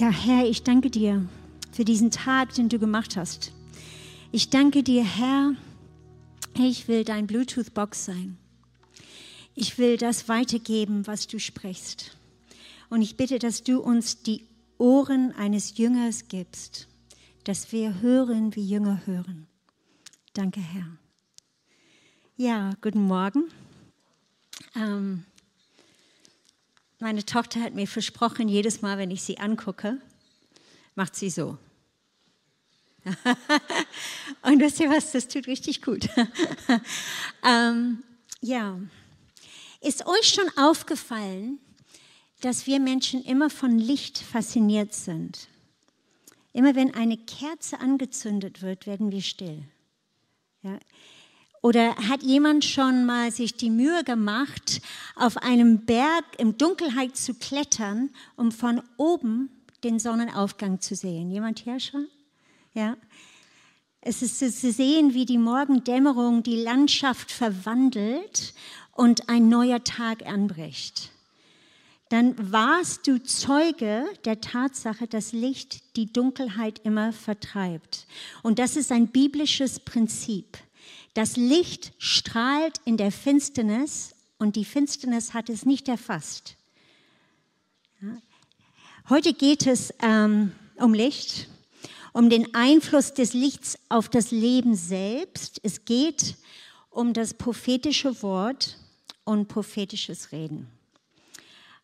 Ja, Herr, ich danke dir für diesen Tag, den du gemacht hast. Ich danke dir, Herr, ich will dein Bluetooth-Box sein. Ich will das weitergeben, was du sprichst. Und ich bitte, dass du uns die Ohren eines Jüngers gibst, dass wir hören, wie Jünger hören. Danke, Herr. Ja, guten Morgen. Ähm, meine Tochter hat mir versprochen, jedes Mal, wenn ich sie angucke, macht sie so. Und wisst ihr was, das tut richtig gut. ähm, ja, ist euch schon aufgefallen, dass wir Menschen immer von Licht fasziniert sind? Immer wenn eine Kerze angezündet wird, werden wir still. Ja. Oder hat jemand schon mal sich die Mühe gemacht, auf einem Berg in Dunkelheit zu klettern, um von oben den Sonnenaufgang zu sehen? Jemand hier schon? Ja. Es ist zu sehen, wie die Morgendämmerung die Landschaft verwandelt und ein neuer Tag anbricht. Dann warst du Zeuge der Tatsache, dass Licht die Dunkelheit immer vertreibt. Und das ist ein biblisches Prinzip. Das Licht strahlt in der Finsternis und die Finsternis hat es nicht erfasst. Heute geht es ähm, um Licht, um den Einfluss des Lichts auf das Leben selbst. Es geht um das prophetische Wort und prophetisches Reden.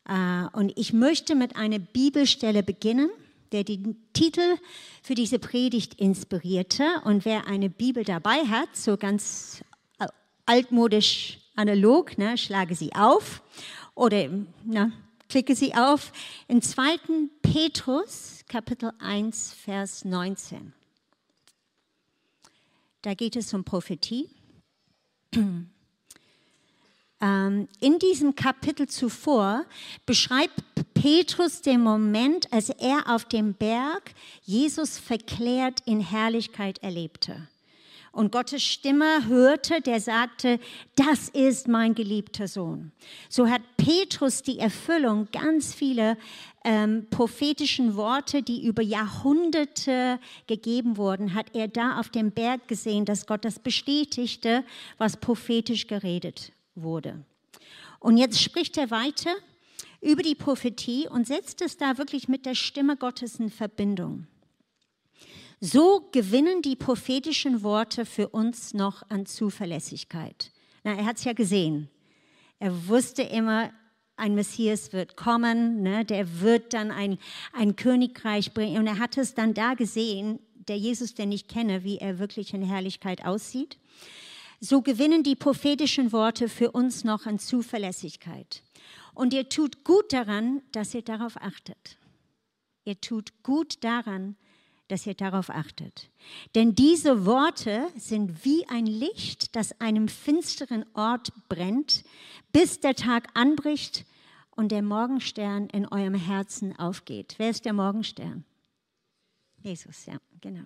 Äh, und ich möchte mit einer Bibelstelle beginnen der den Titel für diese Predigt inspirierte. Und wer eine Bibel dabei hat, so ganz altmodisch analog, ne, schlage sie auf oder na, klicke sie auf in 2. Petrus Kapitel 1, Vers 19. Da geht es um Prophetie. Ähm, in diesem Kapitel zuvor beschreibt Petrus den Moment, als er auf dem Berg Jesus verklärt in Herrlichkeit erlebte und Gottes Stimme hörte, der sagte, das ist mein geliebter Sohn. So hat Petrus die Erfüllung ganz viele ähm, prophetischen Worte, die über Jahrhunderte gegeben wurden, hat er da auf dem Berg gesehen, dass Gott das bestätigte, was prophetisch geredet wurde. Und jetzt spricht er weiter über die Prophetie und setzt es da wirklich mit der Stimme Gottes in Verbindung. So gewinnen die prophetischen Worte für uns noch an Zuverlässigkeit. Na, er hat es ja gesehen. Er wusste immer, ein Messias wird kommen, ne, der wird dann ein, ein Königreich bringen. Und er hat es dann da gesehen, der Jesus, den ich kenne, wie er wirklich in Herrlichkeit aussieht so gewinnen die prophetischen Worte für uns noch an Zuverlässigkeit. Und ihr tut gut daran, dass ihr darauf achtet. Ihr tut gut daran, dass ihr darauf achtet. Denn diese Worte sind wie ein Licht, das einem finsteren Ort brennt, bis der Tag anbricht und der Morgenstern in eurem Herzen aufgeht. Wer ist der Morgenstern? Jesus, ja, genau.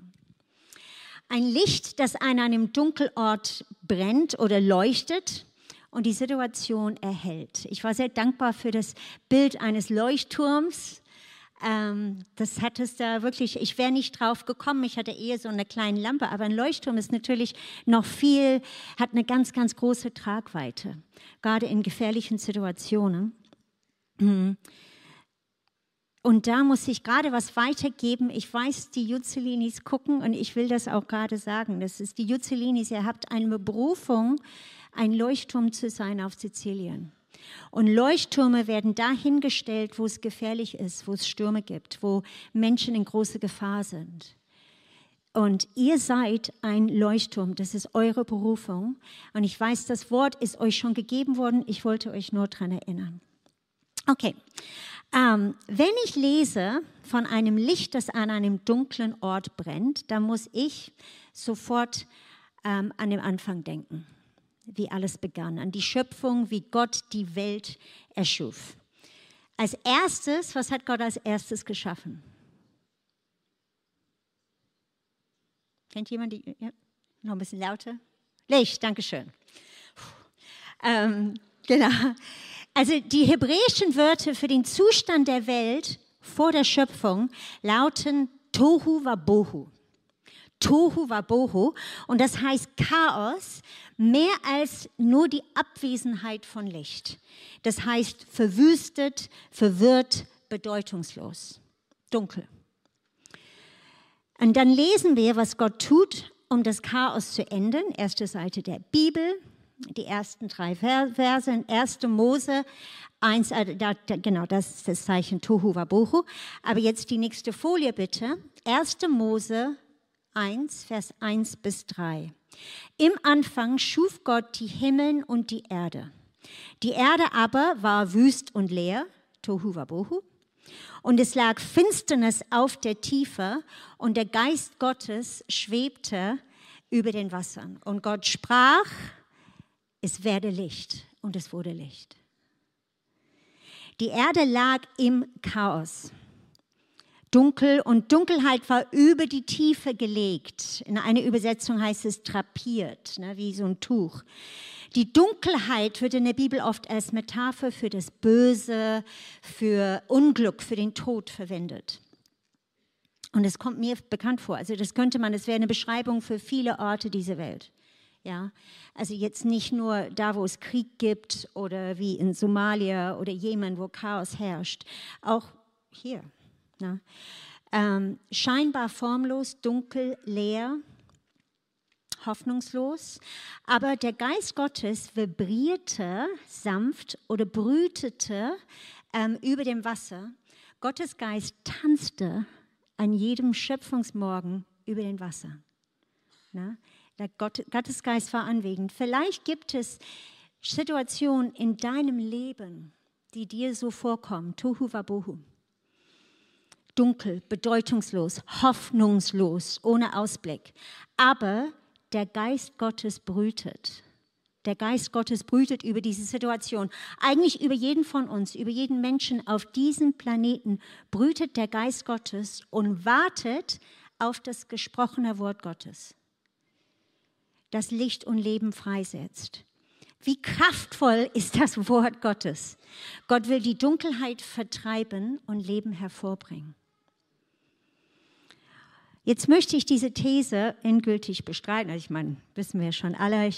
Ein Licht, das an einem Dunkelort brennt oder leuchtet und die Situation erhält. Ich war sehr dankbar für das Bild eines Leuchtturms. Ähm, das hat es da wirklich, ich wäre nicht drauf gekommen, ich hatte eher so eine kleine Lampe, aber ein Leuchtturm ist natürlich noch viel, hat eine ganz, ganz große Tragweite, gerade in gefährlichen Situationen. Mhm. Und da muss ich gerade was weitergeben. Ich weiß, die Juzzelinis gucken und ich will das auch gerade sagen. Das ist die Juzzelinis, ihr habt eine Berufung, ein Leuchtturm zu sein auf Sizilien. Und Leuchttürme werden dahingestellt, wo es gefährlich ist, wo es Stürme gibt, wo Menschen in große Gefahr sind. Und ihr seid ein Leuchtturm, das ist eure Berufung. Und ich weiß, das Wort ist euch schon gegeben worden. Ich wollte euch nur daran erinnern. Okay, ähm, wenn ich lese von einem Licht, das an einem dunklen Ort brennt, dann muss ich sofort ähm, an den Anfang denken, wie alles begann, an die Schöpfung, wie Gott die Welt erschuf. Als erstes, was hat Gott als erstes geschaffen? Kennt jemand die? Ja? Noch ein bisschen lauter? Licht, Dankeschön. Ähm, genau. Also die hebräischen Wörter für den Zustand der Welt vor der Schöpfung lauten Tohu Wabohu. Tohu Wabohu. Und das heißt Chaos, mehr als nur die Abwesenheit von Licht. Das heißt verwüstet, verwirrt, bedeutungslos, dunkel. Und dann lesen wir, was Gott tut, um das Chaos zu enden. Erste Seite der Bibel, die ersten drei Verse in 1. Mose 1, äh, da, da, genau, das ist das Zeichen Tohu Wabohu. Aber jetzt die nächste Folie bitte. 1. Mose 1, Vers 1 bis 3. Im Anfang schuf Gott die Himmeln und die Erde. Die Erde aber war wüst und leer, Tohu Wabohu, und es lag Finsternis auf der Tiefe und der Geist Gottes schwebte über den Wassern. Und Gott sprach, es werde Licht und es wurde Licht. Die Erde lag im Chaos dunkel und Dunkelheit war über die Tiefe gelegt. In einer Übersetzung heißt es drapiert, ne, wie so ein Tuch. Die Dunkelheit wird in der Bibel oft als Metapher für das Böse, für Unglück, für den Tod verwendet. Und es kommt mir bekannt vor. Also das könnte man, das wäre eine Beschreibung für viele Orte dieser Welt. Ja, also jetzt nicht nur da, wo es Krieg gibt oder wie in Somalia oder Jemen, wo Chaos herrscht, auch hier. Ne? Ähm, scheinbar formlos, dunkel, leer, hoffnungslos. Aber der Geist Gottes vibrierte sanft oder brütete ähm, über dem Wasser. Gottes Geist tanzte an jedem Schöpfungsmorgen über dem Wasser. Na? Der Gott, Gottes Geist war anwesend. Vielleicht gibt es Situationen in deinem Leben, die dir so vorkommen. Tohu wabohu dunkel, bedeutungslos, hoffnungslos, ohne Ausblick. Aber der Geist Gottes brütet. Der Geist Gottes brütet über diese Situation. Eigentlich über jeden von uns, über jeden Menschen auf diesem Planeten brütet der Geist Gottes und wartet auf das gesprochene Wort Gottes, das Licht und Leben freisetzt. Wie kraftvoll ist das Wort Gottes? Gott will die Dunkelheit vertreiben und Leben hervorbringen. Jetzt möchte ich diese These endgültig bestreiten. Also ich meine, wissen wir schon alle,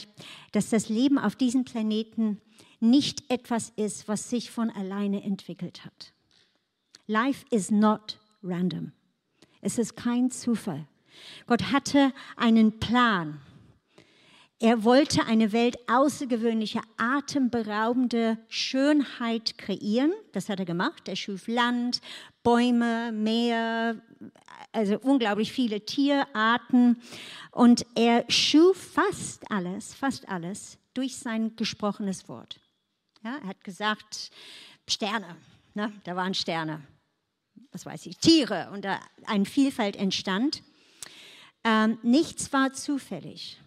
dass das Leben auf diesem Planeten nicht etwas ist, was sich von alleine entwickelt hat. Life is not random. Es ist kein Zufall. Gott hatte einen Plan. Er wollte eine Welt außergewöhnlicher, atemberaubende Schönheit kreieren. Das hat er gemacht. Er schuf Land, Bäume, Meer, also unglaublich viele Tierarten. Und er schuf fast alles, fast alles durch sein gesprochenes Wort. Ja, er hat gesagt, Sterne, ne? da waren Sterne, was weiß ich, Tiere und da eine Vielfalt entstand. Ähm, nichts war zufällig.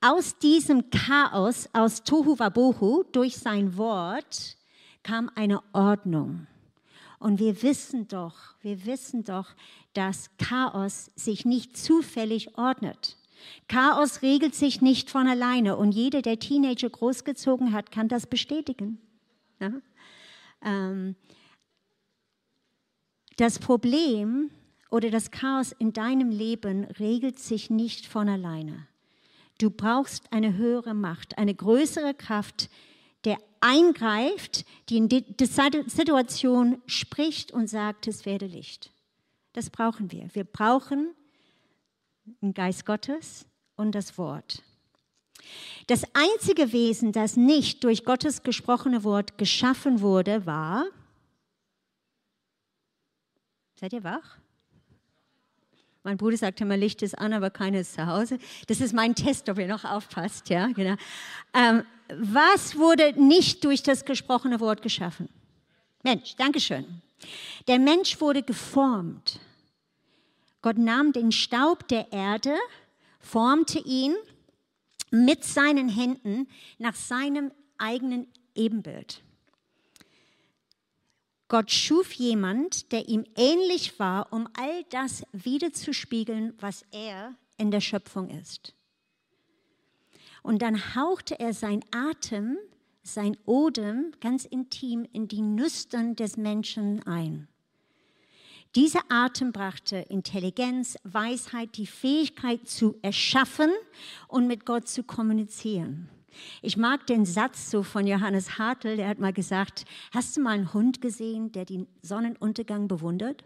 Aus diesem Chaos, aus Tohu Wabohu, durch sein Wort kam eine Ordnung. Und wir wissen doch, wir wissen doch, dass Chaos sich nicht zufällig ordnet. Chaos regelt sich nicht von alleine und jeder, der Teenager großgezogen hat, kann das bestätigen. Ja? Ähm, das Problem oder das Chaos in deinem Leben regelt sich nicht von alleine. Du brauchst eine höhere Macht, eine größere Kraft, der eingreift, die in die Situation spricht und sagt, es werde Licht. Das brauchen wir. Wir brauchen den Geist Gottes und das Wort. Das einzige Wesen, das nicht durch Gottes gesprochene Wort geschaffen wurde, war, seid ihr wach? Mein Bruder sagt immer, Licht ist an, aber keines zu Hause. Das ist mein Test, ob ihr noch aufpasst. Ja, genau. Ähm, was wurde nicht durch das gesprochene Wort geschaffen? Mensch, Dankeschön. Der Mensch wurde geformt. Gott nahm den Staub der Erde, formte ihn mit seinen Händen nach seinem eigenen Ebenbild. Gott schuf jemand, der ihm ähnlich war, um all das wiederzuspiegeln, was er in der Schöpfung ist. Und dann hauchte er sein Atem, sein Odem ganz intim in die Nüstern des Menschen ein. Dieser Atem brachte Intelligenz, Weisheit, die Fähigkeit zu erschaffen und mit Gott zu kommunizieren. Ich mag den Satz so von Johannes Hartl, der hat mal gesagt, hast du mal einen Hund gesehen, der den Sonnenuntergang bewundert?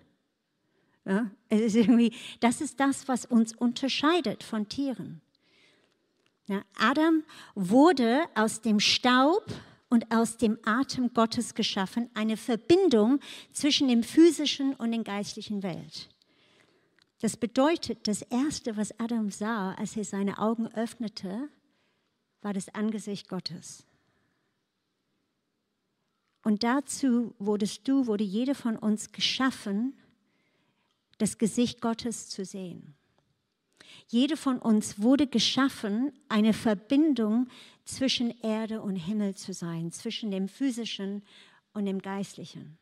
Ja, es ist irgendwie, das ist das, was uns unterscheidet von Tieren. Ja, Adam wurde aus dem Staub und aus dem Atem Gottes geschaffen, eine Verbindung zwischen dem physischen und der geistlichen Welt. Das bedeutet, das Erste, was Adam sah, als er seine Augen öffnete, war das Angesicht Gottes. Und dazu wurdest du, wurde jede von uns geschaffen, das Gesicht Gottes zu sehen. Jede von uns wurde geschaffen, eine Verbindung zwischen Erde und Himmel zu sein, zwischen dem physischen und dem geistlichen.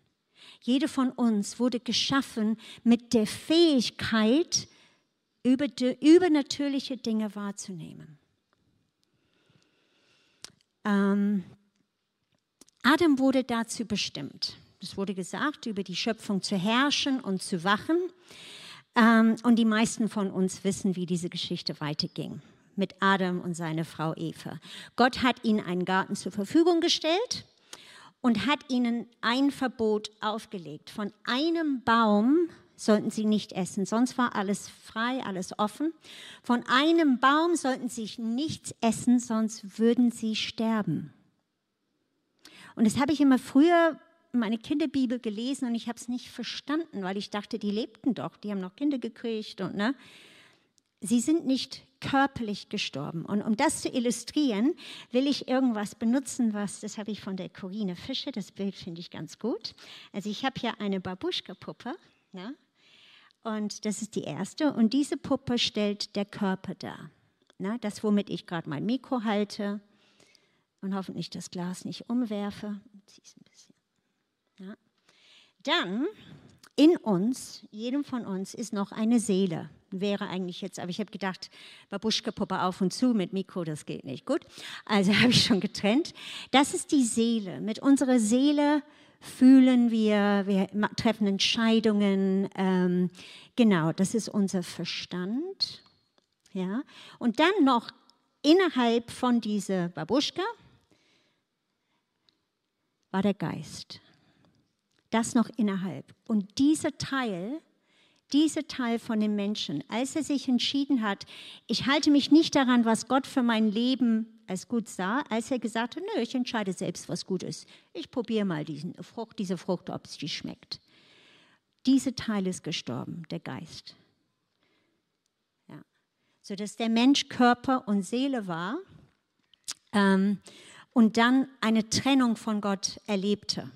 Jede von uns wurde geschaffen mit der Fähigkeit, übernatürliche Dinge wahrzunehmen. Ähm, Adam wurde dazu bestimmt. Es wurde gesagt, über die Schöpfung zu herrschen und zu wachen. Ähm, und die meisten von uns wissen, wie diese Geschichte weiterging mit Adam und seiner Frau Eva. Gott hat ihnen einen Garten zur Verfügung gestellt und hat ihnen ein Verbot aufgelegt. Von einem Baum sollten sie nicht essen, sonst war alles frei, alles offen. Von einem Baum sollten sie nichts essen, sonst würden sie sterben. Und das habe ich immer früher meine Kinderbibel gelesen und ich habe es nicht verstanden, weil ich dachte, die lebten doch, die haben noch Kinder gekriegt und ne. Sie sind nicht körperlich gestorben. Und um das zu illustrieren, will ich irgendwas benutzen, was, das habe ich von der Corine Fischer, das Bild finde ich ganz gut. Also ich habe hier eine Babuschka-Puppe, ne? Und das ist die erste. Und diese Puppe stellt der Körper dar. Ne? Das, womit ich gerade mein Mikro halte und hoffentlich das Glas nicht umwerfe. Ja. Dann in uns, jedem von uns, ist noch eine Seele. Wäre eigentlich jetzt, aber ich habe gedacht, Babuschka-Puppe auf und zu mit Mikro, das geht nicht. Gut, also habe ich schon getrennt. Das ist die Seele. Mit unserer Seele fühlen wir, wir treffen Entscheidungen. Ähm, genau, das ist unser Verstand. Ja, und dann noch innerhalb von dieser Babuschka war der Geist das noch innerhalb. Und dieser Teil, dieser Teil von dem Menschen, als er sich entschieden hat, ich halte mich nicht daran, was Gott für mein Leben als gut sah, als er gesagt hat, nö, ich entscheide selbst, was gut ist. Ich probiere mal diesen Frucht, diese Frucht, ob es die schmeckt. Dieser Teil ist gestorben, der Geist. Ja. Sodass der Mensch Körper und Seele war ähm, und dann eine Trennung von Gott erlebte.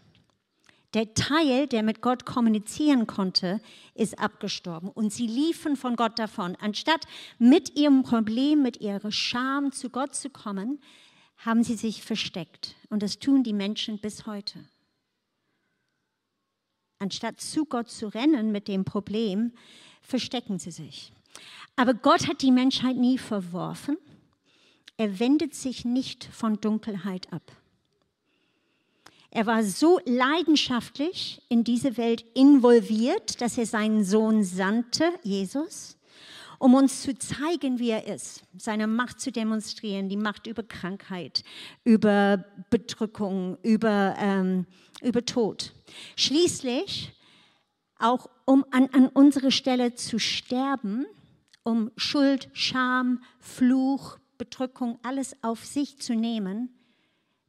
Der Teil, der mit Gott kommunizieren konnte, ist abgestorben. Und sie liefen von Gott davon. Anstatt mit ihrem Problem, mit ihrer Scham zu Gott zu kommen, haben sie sich versteckt. Und das tun die Menschen bis heute. Anstatt zu Gott zu rennen mit dem Problem, verstecken sie sich. Aber Gott hat die Menschheit nie verworfen. Er wendet sich nicht von Dunkelheit ab. Er war so leidenschaftlich in diese Welt involviert, dass er seinen Sohn sandte, Jesus, um uns zu zeigen, wie er ist, seine Macht zu demonstrieren, die Macht über Krankheit, über Bedrückung, über, ähm, über Tod. Schließlich auch, um an, an unsere Stelle zu sterben, um Schuld, Scham, Fluch, Bedrückung, alles auf sich zu nehmen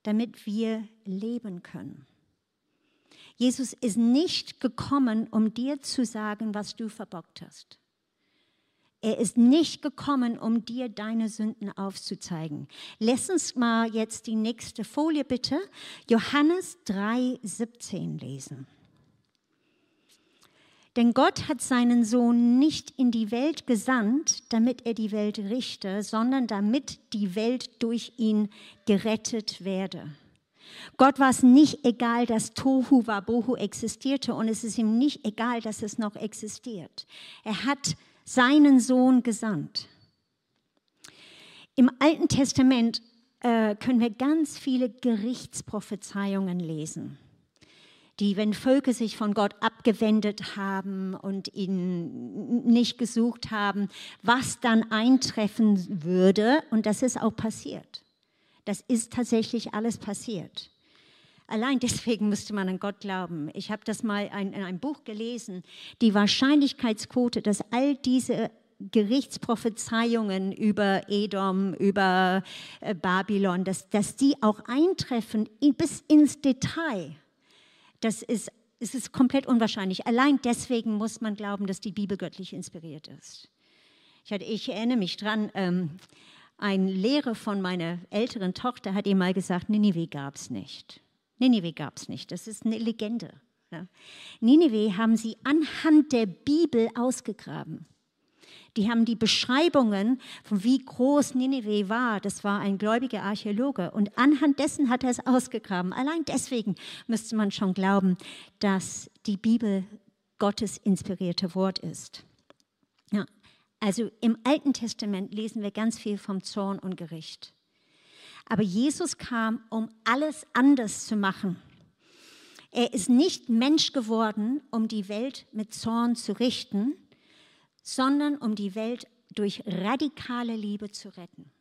damit wir leben können. Jesus ist nicht gekommen, um dir zu sagen, was du verbockt hast. Er ist nicht gekommen, um dir deine Sünden aufzuzeigen. Lass uns mal jetzt die nächste Folie bitte. Johannes 3, 17 lesen. Denn Gott hat seinen Sohn nicht in die Welt gesandt, damit er die Welt richte, sondern damit die Welt durch ihn gerettet werde. Gott war es nicht egal, dass Tohu Wabohu existierte und es ist ihm nicht egal, dass es noch existiert. Er hat seinen Sohn gesandt. Im Alten Testament äh, können wir ganz viele Gerichtsprophezeiungen lesen. Die, wenn Völker sich von Gott abgewendet haben und ihn nicht gesucht haben, was dann eintreffen würde. Und das ist auch passiert. Das ist tatsächlich alles passiert. Allein deswegen müsste man an Gott glauben. Ich habe das mal in einem Buch gelesen. Die Wahrscheinlichkeitsquote, dass all diese Gerichtsprophezeiungen über Edom, über äh, Babylon, dass, dass die auch eintreffen bis ins Detail, das ist, es ist komplett unwahrscheinlich. Allein deswegen muss man glauben, dass die Bibel göttlich inspiriert ist. Ich, hatte, ich erinnere mich dran, ähm, ein Lehrer von meiner älteren Tochter hat ihm mal gesagt, Ninive gab es nicht. Ninive gab es nicht, das ist eine Legende. Ja. Ninive haben sie anhand der Bibel ausgegraben. Die haben die Beschreibungen von wie groß Ninive war. Das war ein gläubiger Archäologe. Und anhand dessen hat er es ausgegraben. Allein deswegen müsste man schon glauben, dass die Bibel Gottes inspirierte Wort ist. Ja. Also im Alten Testament lesen wir ganz viel vom Zorn und Gericht. Aber Jesus kam, um alles anders zu machen. Er ist nicht Mensch geworden, um die Welt mit Zorn zu richten, sondern um die Welt durch radikale Liebe zu retten.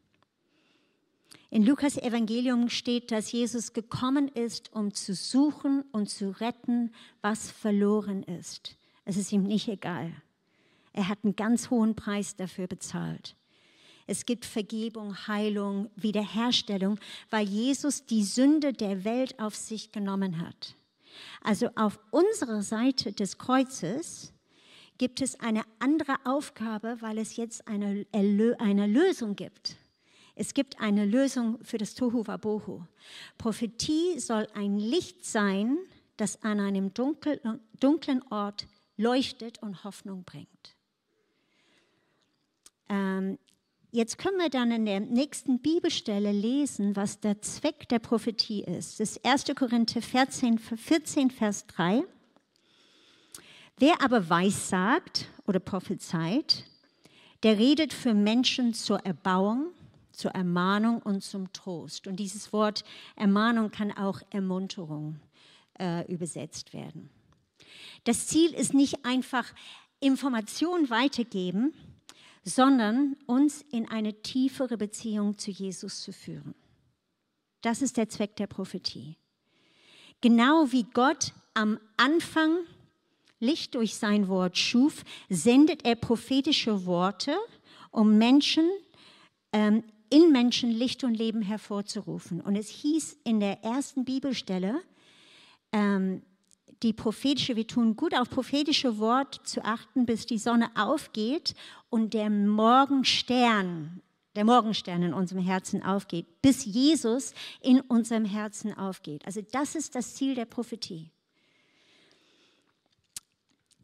In Lukas Evangelium steht, dass Jesus gekommen ist, um zu suchen und zu retten, was verloren ist. Es ist ihm nicht egal. Er hat einen ganz hohen Preis dafür bezahlt. Es gibt Vergebung, Heilung, Wiederherstellung, weil Jesus die Sünde der Welt auf sich genommen hat. Also auf unserer Seite des Kreuzes gibt es eine andere Aufgabe, weil es jetzt eine, eine Lösung gibt. Es gibt eine Lösung für das Tohu Wabohu. Prophetie soll ein Licht sein, das an einem dunklen Ort leuchtet und Hoffnung bringt. Ähm, jetzt können wir dann in der nächsten Bibelstelle lesen, was der Zweck der Prophetie ist. Das ist 1. Korinther 14, 14 Vers 3. Wer aber weissagt oder prophezeit, der redet für Menschen zur Erbauung, zur Ermahnung und zum Trost. Und dieses Wort Ermahnung kann auch Ermunterung äh, übersetzt werden. Das Ziel ist nicht einfach Information weitergeben, sondern uns in eine tiefere Beziehung zu Jesus zu führen. Das ist der Zweck der Prophetie. Genau wie Gott am Anfang Licht durch sein Wort schuf, sendet er prophetische Worte, um Menschen, ähm, in Menschen Licht und Leben hervorzurufen. Und es hieß in der ersten Bibelstelle, ähm, die prophetische, wir tun gut auf prophetische Wort zu achten, bis die Sonne aufgeht und der Morgenstern, der Morgenstern in unserem Herzen aufgeht, bis Jesus in unserem Herzen aufgeht. Also das ist das Ziel der Prophetie.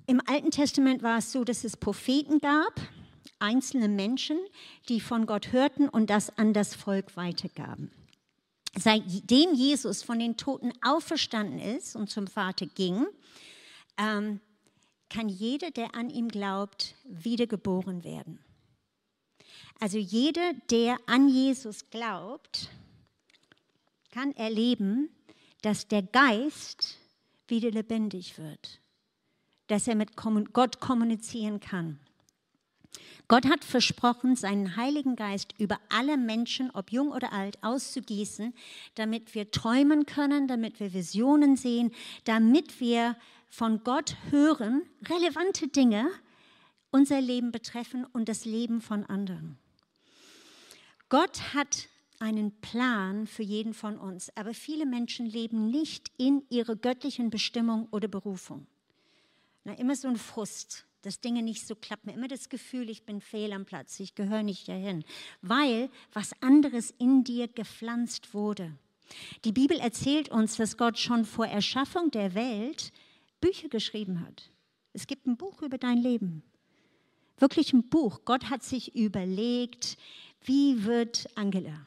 Im Alten Testament war es so, dass es Propheten gab, einzelne Menschen, die von Gott hörten und das an das Volk weitergaben. Seitdem Jesus von den Toten auferstanden ist und zum Vater ging, ähm, kann jeder, der an ihm glaubt, wiedergeboren werden. Also jeder, der an Jesus glaubt, kann erleben, dass der Geist wieder lebendig wird dass er mit Gott kommunizieren kann. Gott hat versprochen, seinen Heiligen Geist über alle Menschen, ob jung oder alt, auszugießen, damit wir träumen können, damit wir Visionen sehen, damit wir von Gott hören, relevante Dinge unser Leben betreffen und das Leben von anderen. Gott hat einen Plan für jeden von uns, aber viele Menschen leben nicht in ihrer göttlichen Bestimmung oder Berufung. Na, immer so ein Frust, dass Dinge nicht so klappen. Immer das Gefühl, ich bin fehl am Platz, ich gehöre nicht dahin, weil was anderes in dir gepflanzt wurde. Die Bibel erzählt uns, dass Gott schon vor Erschaffung der Welt Bücher geschrieben hat. Es gibt ein Buch über dein Leben. Wirklich ein Buch. Gott hat sich überlegt, wie wird Angela?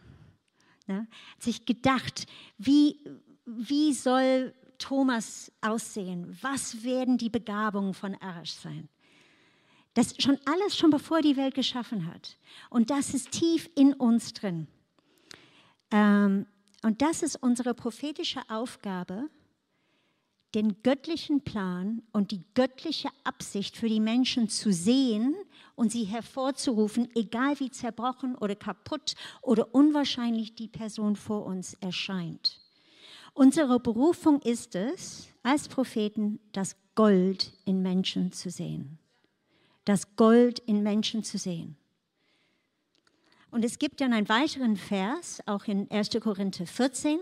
Ne? Hat sich gedacht, wie, wie soll Thomas aussehen? Was werden die Begabungen von Arash sein? Das schon alles schon bevor die Welt geschaffen hat. Und das ist tief in uns drin. Ähm, und das ist unsere prophetische Aufgabe, den göttlichen Plan und die göttliche Absicht für die Menschen zu sehen und sie hervorzurufen, egal wie zerbrochen oder kaputt oder unwahrscheinlich die Person vor uns erscheint. Unsere Berufung ist es, als Propheten das Gold in Menschen zu sehen. Das Gold in Menschen zu sehen. Und es gibt dann einen weiteren Vers, auch in 1. Korinther 14,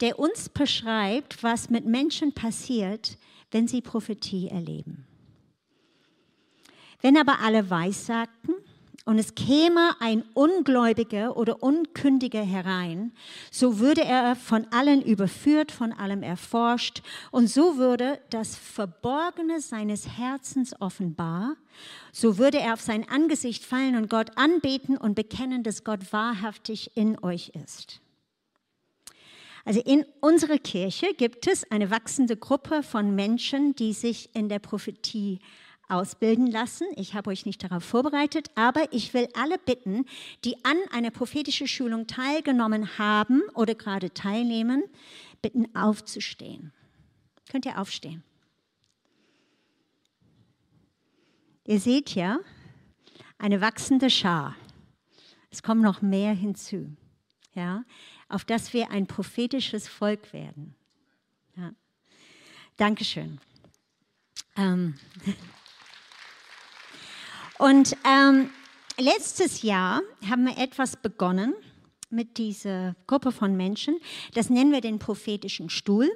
der uns beschreibt, was mit Menschen passiert, wenn sie Prophetie erleben. Wenn aber alle Weissagten und es käme ein Ungläubiger oder Unkündiger herein, so würde er von allen überführt, von allem erforscht. Und so würde das Verborgene seines Herzens offenbar, so würde er auf sein Angesicht fallen und Gott anbeten und bekennen, dass Gott wahrhaftig in euch ist. Also in unserer Kirche gibt es eine wachsende Gruppe von Menschen, die sich in der Prophetie ausbilden lassen. Ich habe euch nicht darauf vorbereitet, aber ich will alle bitten, die an einer prophetischen Schulung teilgenommen haben oder gerade teilnehmen, bitten aufzustehen. Könnt ihr aufstehen? Ihr seht ja eine wachsende Schar. Es kommen noch mehr hinzu, ja, auf dass wir ein prophetisches Volk werden. Ja. Dankeschön. Ähm. Und ähm, letztes Jahr haben wir etwas begonnen mit dieser Gruppe von Menschen. Das nennen wir den prophetischen Stuhl.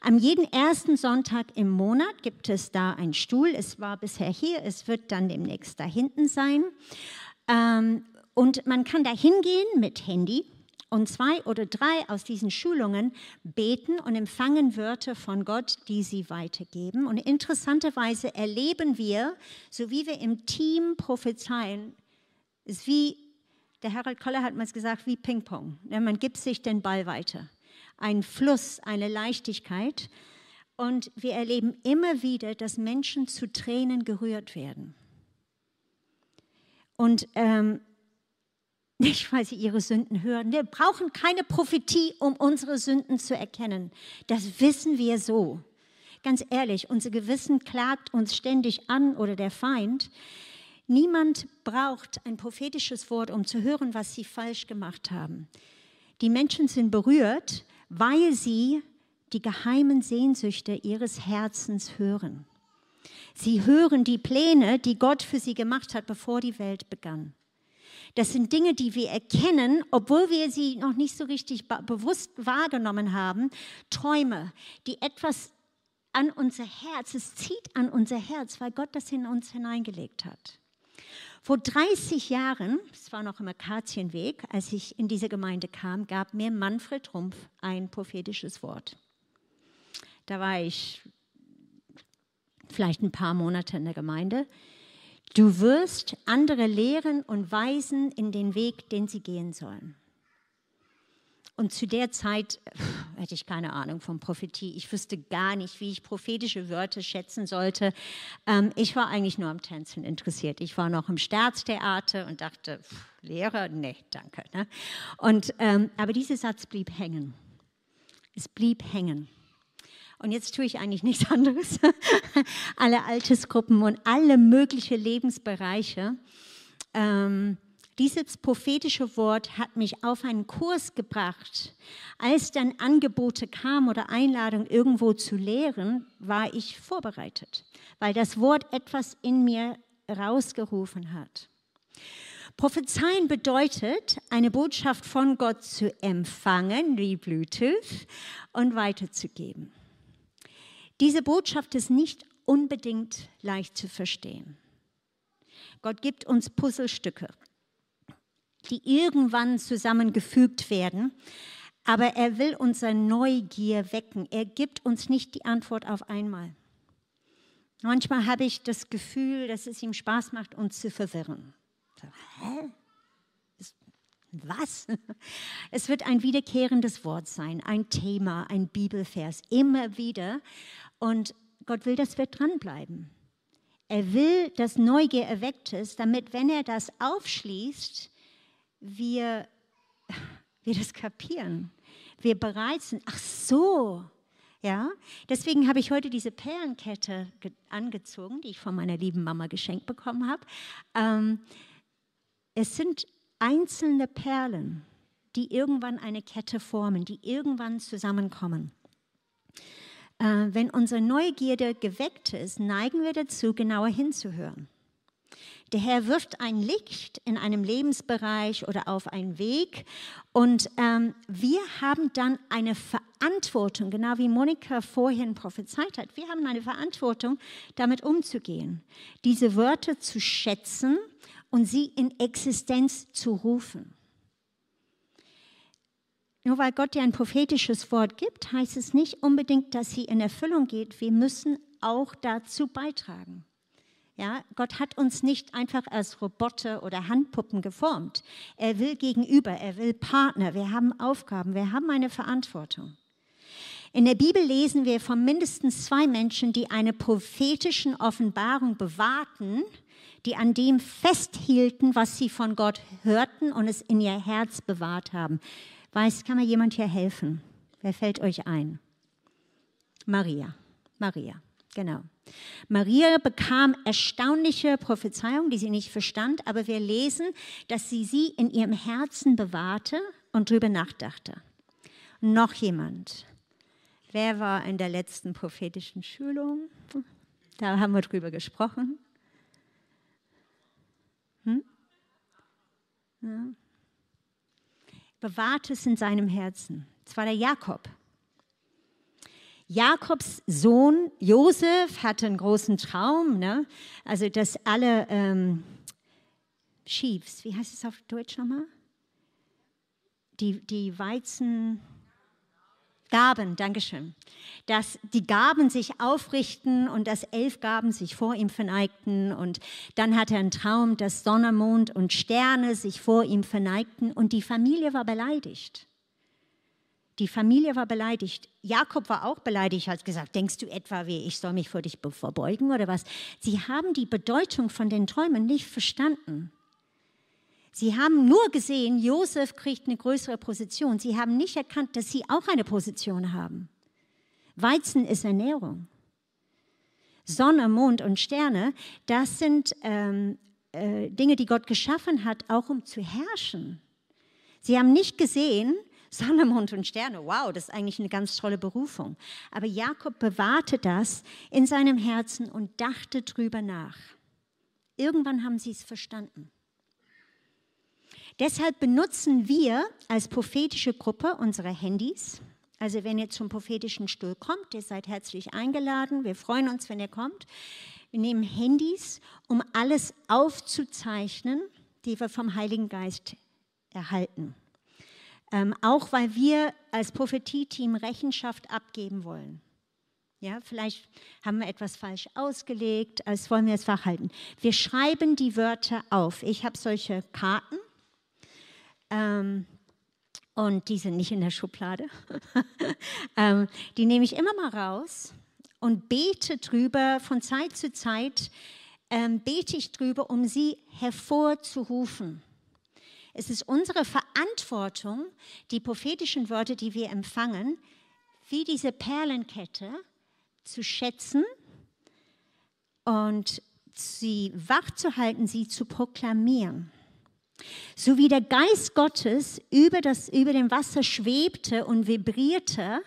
Am jeden ersten Sonntag im Monat gibt es da einen Stuhl. Es war bisher hier, es wird dann demnächst da hinten sein. Ähm, und man kann da hingehen mit Handy und zwei oder drei aus diesen Schulungen beten und empfangen Wörter von Gott, die sie weitergeben. Und interessanterweise erleben wir, so wie wir im Team prophezeien, ist wie, der Harold Koller hat mal gesagt, wie Ping-Pong. Man gibt sich den Ball weiter. Ein Fluss, eine Leichtigkeit. Und wir erleben immer wieder, dass Menschen zu Tränen gerührt werden. Und ähm, nicht, weil sie ihre Sünden hören. Wir brauchen keine Prophetie, um unsere Sünden zu erkennen. Das wissen wir so. Ganz ehrlich, unser Gewissen klagt uns ständig an oder der Feind. Niemand braucht ein prophetisches Wort, um zu hören, was sie falsch gemacht haben. Die Menschen sind berührt, weil sie die geheimen Sehnsüchte ihres Herzens hören. Sie hören die Pläne, die Gott für sie gemacht hat, bevor die Welt begann. Das sind Dinge, die wir erkennen, obwohl wir sie noch nicht so richtig bewusst wahrgenommen haben. Träume, die etwas an unser Herz, es zieht an unser Herz, weil Gott das in uns hineingelegt hat. Vor 30 Jahren, es war noch im Akazienweg, als ich in diese Gemeinde kam, gab mir Manfred Rumpf ein prophetisches Wort. Da war ich vielleicht ein paar Monate in der Gemeinde. Du wirst andere lehren und weisen in den Weg, den sie gehen sollen. Und zu der Zeit pff, hätte ich keine Ahnung von Prophetie. Ich wüsste gar nicht, wie ich prophetische Wörter schätzen sollte. Ähm, ich war eigentlich nur am Tänzen interessiert. Ich war noch im Staatstheater und dachte, pff, Lehrer, nee, danke. Ne? Und, ähm, aber dieser Satz blieb hängen. Es blieb hängen. Und jetzt tue ich eigentlich nichts anderes. alle Altersgruppen und alle möglichen Lebensbereiche. Ähm, dieses prophetische Wort hat mich auf einen Kurs gebracht. Als dann Angebote kamen oder Einladungen irgendwo zu lehren, war ich vorbereitet, weil das Wort etwas in mir rausgerufen hat. Prophezeien bedeutet, eine Botschaft von Gott zu empfangen, wie Bluetooth, und weiterzugeben. Diese Botschaft ist nicht unbedingt leicht zu verstehen. Gott gibt uns Puzzlestücke, die irgendwann zusammengefügt werden, aber er will unsere Neugier wecken. Er gibt uns nicht die Antwort auf einmal. Manchmal habe ich das Gefühl, dass es ihm Spaß macht, uns zu verwirren. So, hä? Was? Es wird ein wiederkehrendes Wort sein, ein Thema, ein Bibelvers, immer wieder. Und Gott will, dass wir dranbleiben. Er will, dass Neugier erweckt ist, damit, wenn er das aufschließt, wir, wir das kapieren. Wir bereit sind. Ach so, Ja, deswegen habe ich heute diese Perlenkette angezogen, die ich von meiner lieben Mama geschenkt bekommen habe. Ähm, es sind einzelne Perlen, die irgendwann eine Kette formen, die irgendwann zusammenkommen. Äh, wenn unsere Neugierde geweckt ist, neigen wir dazu, genauer hinzuhören. Der Herr wirft ein Licht in einem Lebensbereich oder auf einen Weg und ähm, wir haben dann eine Verantwortung, genau wie Monika vorhin prophezeit hat. Wir haben eine Verantwortung, damit umzugehen, diese Wörter zu schätzen und sie in Existenz zu rufen. Nur weil Gott dir ein prophetisches Wort gibt, heißt es nicht unbedingt, dass sie in Erfüllung geht. Wir müssen auch dazu beitragen. Ja, Gott hat uns nicht einfach als Roboter oder Handpuppen geformt. Er will gegenüber, er will Partner. Wir haben Aufgaben, wir haben eine Verantwortung. In der Bibel lesen wir von mindestens zwei Menschen, die eine prophetischen Offenbarung bewahrten, die an dem festhielten, was sie von Gott hörten und es in ihr Herz bewahrt haben. Weiß, kann mir jemand hier helfen? Wer fällt euch ein? Maria. Maria, genau. Maria bekam erstaunliche Prophezeiungen, die sie nicht verstand, aber wir lesen, dass sie sie in ihrem Herzen bewahrte und darüber nachdachte. Noch jemand. Wer war in der letzten prophetischen Schulung? Da haben wir drüber gesprochen. Hm? Ja. Bewahrt es in seinem Herzen. Es war der Jakob. Jakobs Sohn Josef hatte einen großen Traum, ne? also dass alle ähm, Sheaves, wie heißt es auf Deutsch nochmal? Die, die Weizen, Gaben, Dankeschön. Dass die Gaben sich aufrichten und dass elf Gaben sich vor ihm verneigten. Und dann hatte er einen Traum, dass Sonne, Mond und Sterne sich vor ihm verneigten und die Familie war beleidigt. Die Familie war beleidigt. Jakob war auch beleidigt, hat gesagt, denkst du etwa, wie ich soll mich vor dich verbeugen oder was? Sie haben die Bedeutung von den Träumen nicht verstanden. Sie haben nur gesehen, Josef kriegt eine größere Position. Sie haben nicht erkannt, dass sie auch eine Position haben. Weizen ist Ernährung. Sonne, Mond und Sterne, das sind ähm, äh, Dinge, die Gott geschaffen hat, auch um zu herrschen. Sie haben nicht gesehen, Sonne, Mond und Sterne, wow, das ist eigentlich eine ganz tolle Berufung. Aber Jakob bewahrte das in seinem Herzen und dachte drüber nach. Irgendwann haben sie es verstanden. Deshalb benutzen wir als prophetische Gruppe unsere Handys. Also wenn ihr zum prophetischen Stuhl kommt, ihr seid herzlich eingeladen. Wir freuen uns, wenn ihr kommt. Wir nehmen Handys, um alles aufzuzeichnen, die wir vom Heiligen Geist erhalten. Ähm, auch weil wir als Prophetie-Team Rechenschaft abgeben wollen. Ja, vielleicht haben wir etwas falsch ausgelegt, als wollen wir es verhalten. Wir schreiben die Wörter auf. Ich habe solche Karten ähm, und die sind nicht in der Schublade. ähm, die nehme ich immer mal raus und bete drüber von Zeit zu Zeit. Ähm, bete ich drüber, um sie hervorzurufen. Es ist unsere Verantwortung, die prophetischen Worte, die wir empfangen, wie diese Perlenkette zu schätzen und sie wach zu halten, sie zu proklamieren. So wie der Geist Gottes über, das, über dem Wasser schwebte und vibrierte,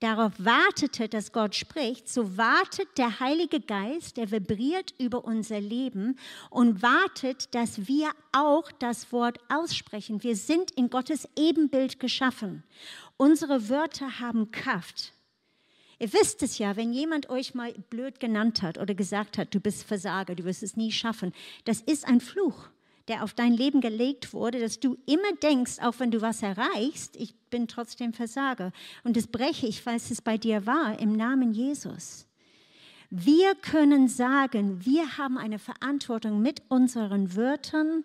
darauf wartete, dass Gott spricht, so wartet der Heilige Geist, der vibriert über unser Leben und wartet, dass wir auch das Wort aussprechen. Wir sind in Gottes Ebenbild geschaffen. Unsere Wörter haben Kraft. Ihr wisst es ja, wenn jemand euch mal blöd genannt hat oder gesagt hat, du bist Versager, du wirst es nie schaffen, das ist ein Fluch der auf dein Leben gelegt wurde, dass du immer denkst, auch wenn du was erreichst, ich bin trotzdem Versager. Und das breche ich, falls es bei dir war, im Namen Jesus. Wir können sagen, wir haben eine Verantwortung mit unseren Wörtern,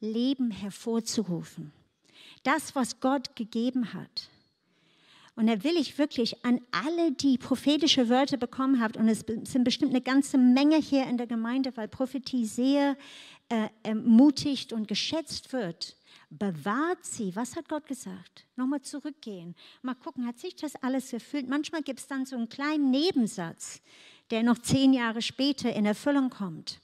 Leben hervorzurufen. Das, was Gott gegeben hat. Und da will ich wirklich an alle, die prophetische Wörter bekommen habt, und es sind bestimmt eine ganze Menge hier in der Gemeinde, weil Prophetie sehr äh, ermutigt und geschätzt wird. bewahrt sie. Was hat Gott gesagt? Nochmal zurückgehen. Mal gucken, hat sich das alles erfüllt? Manchmal gibt es dann so einen kleinen Nebensatz, der noch zehn Jahre später in Erfüllung kommt.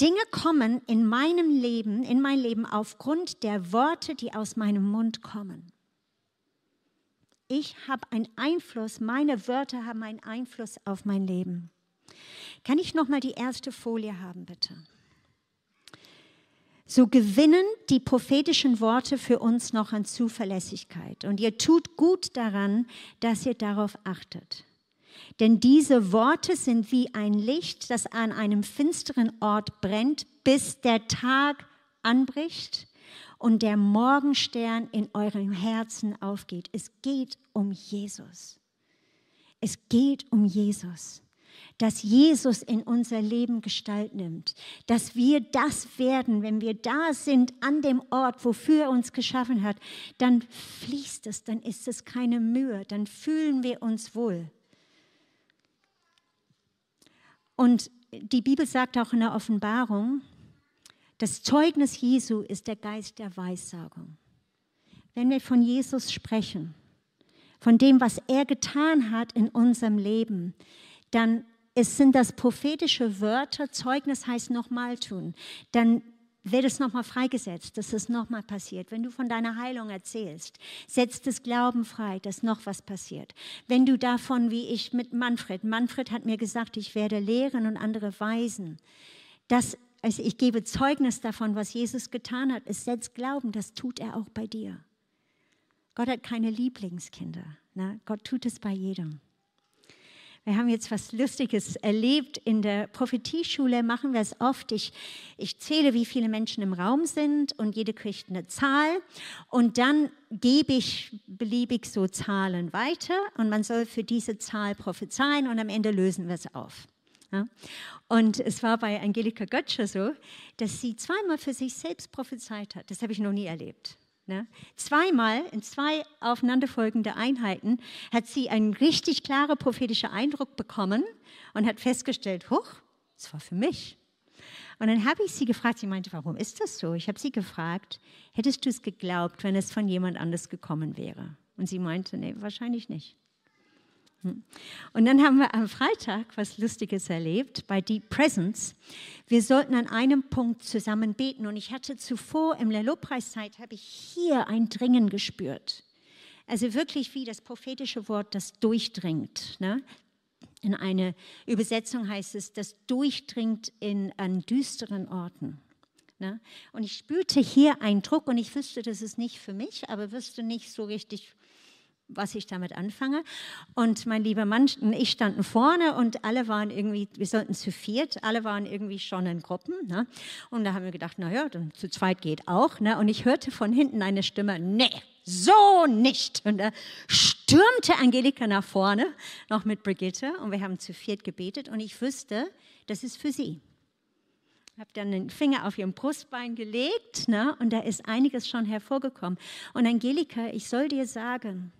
Dinge kommen in meinem Leben, in mein Leben aufgrund der Worte, die aus meinem Mund kommen. Ich habe einen Einfluss, meine Wörter haben einen Einfluss auf mein Leben. Kann ich noch mal die erste Folie haben, bitte? So gewinnen die prophetischen Worte für uns noch an Zuverlässigkeit. Und ihr tut gut daran, dass ihr darauf achtet. Denn diese Worte sind wie ein Licht, das an einem finsteren Ort brennt, bis der Tag anbricht und der Morgenstern in eurem Herzen aufgeht. Es geht um Jesus. Es geht um Jesus. Dass Jesus in unser Leben Gestalt nimmt. Dass wir das werden, wenn wir da sind an dem Ort, wofür er uns geschaffen hat, dann fließt es, dann ist es keine Mühe, dann fühlen wir uns wohl. Und die Bibel sagt auch in der Offenbarung, das Zeugnis Jesu ist der Geist der Weissagung. Wenn wir von Jesus sprechen, von dem, was er getan hat in unserem Leben, dann es sind das prophetische Wörter, Zeugnis heißt nochmal tun, dann wird es nochmal freigesetzt, dass es nochmal passiert. Wenn du von deiner Heilung erzählst, setzt es Glauben frei, dass noch was passiert. Wenn du davon, wie ich mit Manfred, Manfred hat mir gesagt, ich werde lehren und andere weisen, dass also ich gebe Zeugnis davon, was Jesus getan hat. Es setzt Glauben, das tut er auch bei dir. Gott hat keine Lieblingskinder. Ne? Gott tut es bei jedem. Wir haben jetzt was Lustiges erlebt. In der Prophetieschule machen wir es oft. Ich, ich zähle, wie viele Menschen im Raum sind und jede kriegt eine Zahl. Und dann gebe ich beliebig so Zahlen weiter und man soll für diese Zahl prophezeien und am Ende lösen wir es auf. Ja? Und es war bei Angelika Götzscher so, dass sie zweimal für sich selbst prophezeit hat. Das habe ich noch nie erlebt. Ne? Zweimal in zwei aufeinanderfolgende Einheiten hat sie einen richtig klaren prophetischen Eindruck bekommen und hat festgestellt, huch, das war für mich. Und dann habe ich sie gefragt, sie meinte, warum ist das so? Ich habe sie gefragt, hättest du es geglaubt, wenn es von jemand anders gekommen wäre? Und sie meinte, nee, wahrscheinlich nicht. Hm. Und dann haben wir am Freitag was Lustiges erlebt bei Deep Presence. Wir sollten an einem Punkt zusammen beten und ich hatte zuvor im der Lobpreiszeit habe ich hier ein Dringen gespürt. Also wirklich wie das prophetische Wort, das durchdringt. Ne? In einer Übersetzung heißt es, das durchdringt in, an düsteren Orten. Ne? Und ich spürte hier einen Druck und ich wüsste, das ist nicht für mich, aber wüsste nicht so richtig, was ich damit anfange. Und mein lieber Mann und ich standen vorne und alle waren irgendwie, wir sollten zu viert, alle waren irgendwie schon in Gruppen. Ne? Und da haben wir gedacht, naja, dann zu zweit geht auch. Ne? Und ich hörte von hinten eine Stimme, nee, so nicht. Und da stürmte Angelika nach vorne, noch mit Brigitte, und wir haben zu viert gebetet. Und ich wusste, das ist für sie. Ich habe dann den Finger auf ihrem Brustbein gelegt ne, und da ist einiges schon hervorgekommen. Und Angelika, ich soll dir sagen,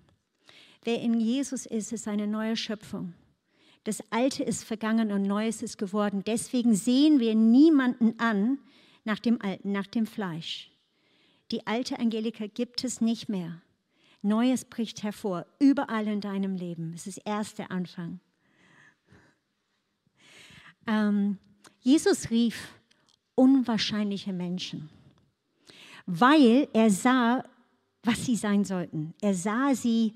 Wer in Jesus ist, ist eine neue Schöpfung. Das Alte ist vergangen und Neues ist geworden. Deswegen sehen wir niemanden an nach dem Alten, nach dem Fleisch. Die alte Angelika gibt es nicht mehr. Neues bricht hervor, überall in deinem Leben. Es ist erst der Anfang. Ähm, Jesus rief unwahrscheinliche Menschen, weil er sah, was sie sein sollten. Er sah sie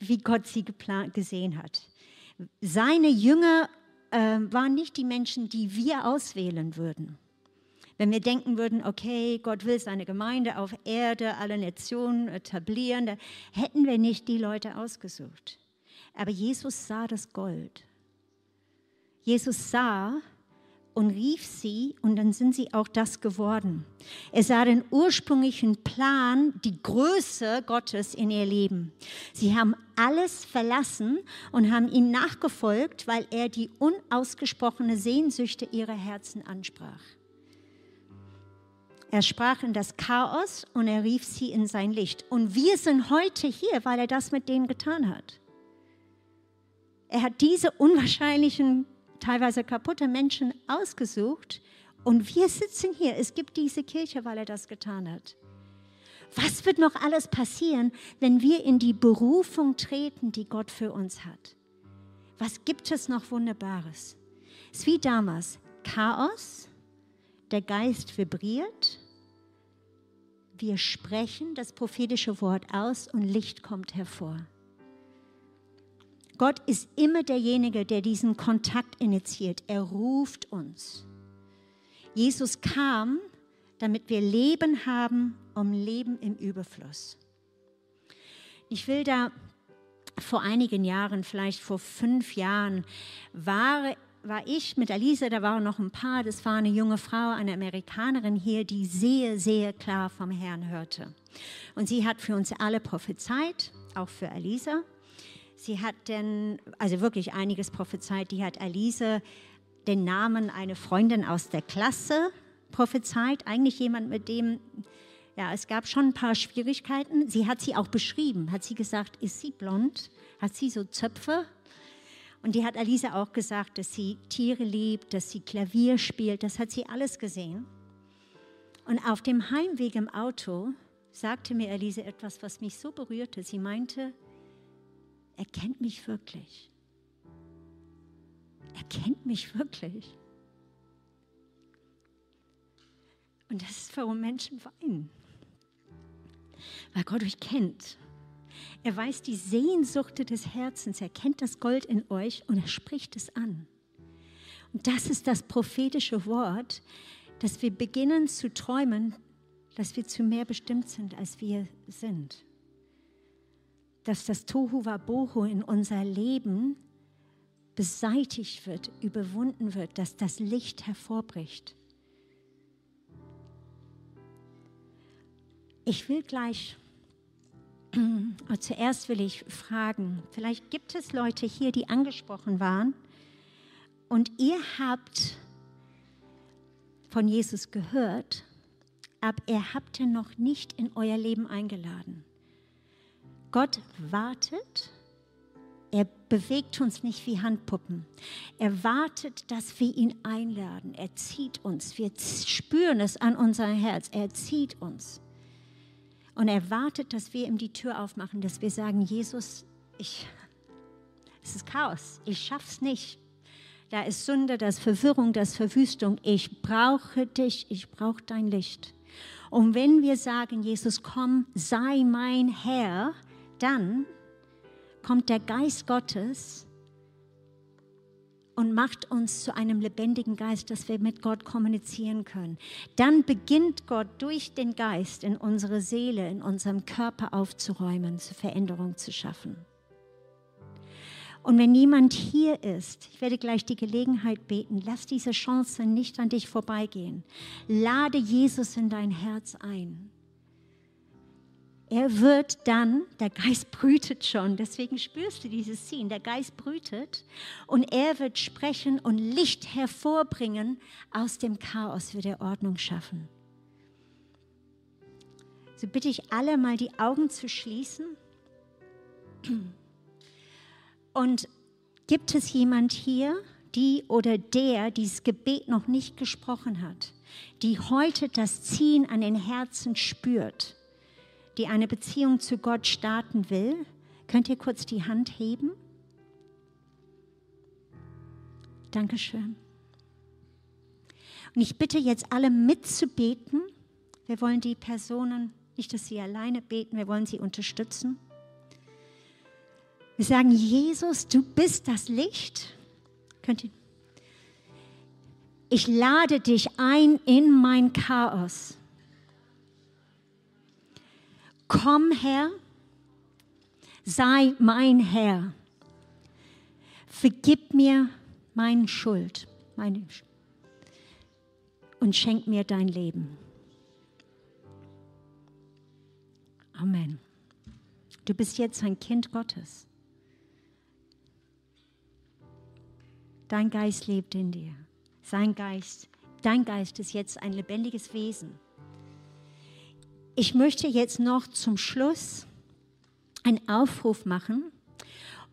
wie Gott sie geplant, gesehen hat. Seine Jünger äh, waren nicht die Menschen, die wir auswählen würden. Wenn wir denken würden, okay, Gott will seine Gemeinde auf Erde, alle Nationen etablieren, da hätten wir nicht die Leute ausgesucht. Aber Jesus sah das Gold. Jesus sah, und rief sie und dann sind sie auch das geworden. Er sah den ursprünglichen Plan, die Größe Gottes in ihr Leben. Sie haben alles verlassen und haben ihm nachgefolgt, weil er die unausgesprochene Sehnsüchte ihrer Herzen ansprach. Er sprach in das Chaos und er rief sie in sein Licht. Und wir sind heute hier, weil er das mit denen getan hat. Er hat diese unwahrscheinlichen teilweise kaputte Menschen ausgesucht Und wir sitzen hier. Es gibt diese Kirche, weil er das getan hat. Was wird noch alles passieren, wenn wir in die Berufung treten, die Gott für uns hat? Was gibt es noch Wunderbares? Es ist wie damals. Chaos, der Geist vibriert, wir sprechen das prophetische Wort aus und Licht kommt hervor. Gott ist immer derjenige, der diesen Kontakt initiiert. Er ruft uns. Jesus kam, damit wir Leben haben, um Leben im Überfluss. Ich will da vor einigen Jahren, vielleicht vor fünf Jahren, war, war ich mit Alisa, da waren noch ein paar, das war eine junge Frau, eine Amerikanerin hier, die sehr, sehr klar vom Herrn hörte. Und sie hat für uns alle prophezeit, auch für Alisa. Sie hat denn, also wirklich einiges prophezeit, die hat Alisa den Namen einer Freundin aus der Klasse prophezeit, eigentlich jemand, mit dem, ja, es gab schon ein paar Schwierigkeiten. Sie hat sie auch beschrieben, hat sie gesagt, ist sie blond, hat sie so Zöpfe? Und die hat Alisa auch gesagt, dass sie Tiere liebt, dass sie Klavier spielt, das hat sie alles gesehen. Und auf dem Heimweg im Auto sagte mir Alisa etwas, was mich so berührte. Sie meinte, er kennt mich wirklich. Er kennt mich wirklich. Und das ist, warum Menschen weinen. Weil Gott euch kennt. Er weiß die Sehnsucht des Herzens. Er kennt das Gold in euch und er spricht es an. Und das ist das prophetische Wort, dass wir beginnen zu träumen, dass wir zu mehr bestimmt sind, als wir sind. Dass das Tohu Wabohu in unser Leben beseitigt wird, überwunden wird, dass das Licht hervorbricht. Ich will gleich, zuerst will ich fragen, vielleicht gibt es Leute hier, die angesprochen waren und ihr habt von Jesus gehört, aber er habt ihr noch nicht in euer Leben eingeladen. Gott wartet er bewegt uns nicht wie Handpuppen. Er wartet, dass wir ihn einladen. Er zieht uns. Wir spüren es an unser Herz. Er zieht uns. Und er wartet, dass wir ihm die Tür aufmachen, dass wir sagen, Jesus, ich, es ist Chaos. Ich schaff's nicht. Da ist Sünde, da ist Verwirrung, da ist Verwüstung. Ich brauche dich. Ich brauche dein Licht. Und wenn wir sagen, Jesus, komm, sei mein Herr, dann kommt der Geist Gottes und macht uns zu einem lebendigen Geist, dass wir mit Gott kommunizieren können. Dann beginnt Gott durch den Geist in unsere Seele, in unserem Körper aufzuräumen, zur Veränderung zu schaffen. Und wenn niemand hier ist, ich werde gleich die Gelegenheit beten, lass diese Chance nicht an dich vorbeigehen. Lade Jesus in dein Herz ein. Er wird dann, der Geist brütet schon, deswegen spürst du dieses Ziehen, der Geist brütet und er wird sprechen und Licht hervorbringen, aus dem Chaos wird er Ordnung schaffen. So bitte ich alle mal die Augen zu schließen. Und gibt es jemand hier, die oder der dieses Gebet noch nicht gesprochen hat, die heute das Ziehen an den Herzen spürt? Die eine Beziehung zu Gott starten will, könnt ihr kurz die Hand heben? Dankeschön. Und ich bitte jetzt alle mitzubeten. Wir wollen die Personen, nicht, dass sie alleine beten, wir wollen sie unterstützen. Wir sagen, Jesus, du bist das Licht. Könnt ihr? Ich lade dich ein in mein Chaos. Komm Herr, sei mein Herr. Vergib mir meine Schuld meine und schenk mir dein Leben. Amen. Du bist jetzt ein Kind Gottes. Dein Geist lebt in dir. Sein Geist, dein Geist ist jetzt ein lebendiges Wesen. Ich möchte jetzt noch zum Schluss einen Aufruf machen.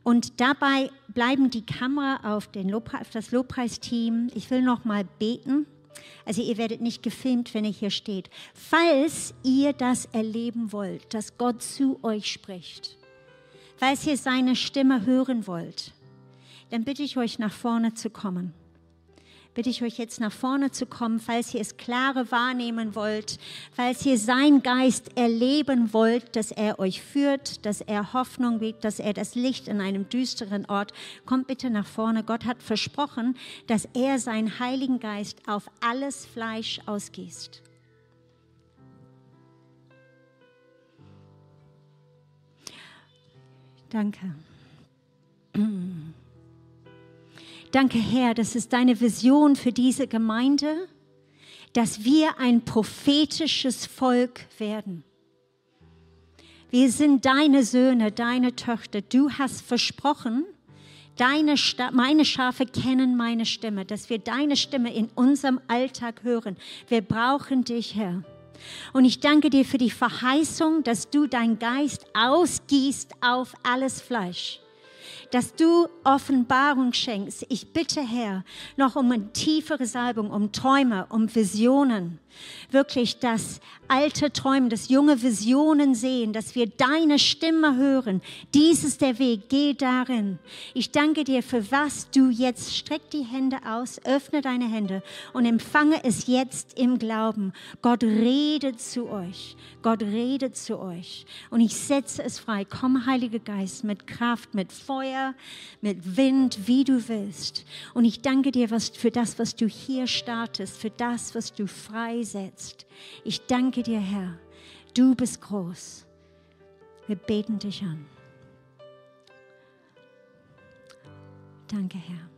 Und dabei bleiben die Kamera auf, den Lobpreis, auf das Lobpreisteam. Ich will noch mal beten. Also ihr werdet nicht gefilmt, wenn ihr hier steht. Falls ihr das erleben wollt, dass Gott zu euch spricht, falls ihr seine Stimme hören wollt, dann bitte ich euch nach vorne zu kommen bitte ich euch jetzt nach vorne zu kommen, falls ihr es klare wahrnehmen wollt, falls ihr sein Geist erleben wollt, dass er euch führt, dass er Hoffnung gibt, dass er das Licht in einem düsteren Ort. Kommt bitte nach vorne. Gott hat versprochen, dass er seinen Heiligen Geist auf alles Fleisch ausgießt. Danke. Danke, Herr, das ist deine Vision für diese Gemeinde, dass wir ein prophetisches Volk werden. Wir sind deine Söhne, deine Töchter. Du hast versprochen, deine meine Schafe kennen meine Stimme, dass wir deine Stimme in unserem Alltag hören. Wir brauchen dich, Herr. Und ich danke dir für die Verheißung, dass du dein Geist ausgießt auf alles Fleisch dass du Offenbarung schenkst. Ich bitte, Herr, noch um eine tiefere Salbung, um Träume, um Visionen. Wirklich das alte Träumen, das junge Visionen sehen, dass wir deine Stimme hören. Dies ist der Weg, geh darin. Ich danke dir für was du jetzt, streck die Hände aus, öffne deine Hände und empfange es jetzt im Glauben. Gott redet zu euch. Gott redet zu euch. Und ich setze es frei. Komm, Heiliger Geist, mit Kraft, mit Feuer, mit Wind, wie du willst. Und ich danke dir was, für das, was du hier startest, für das, was du freisetzt. Ich danke dir, Herr. Du bist groß. Wir beten dich an. Danke, Herr.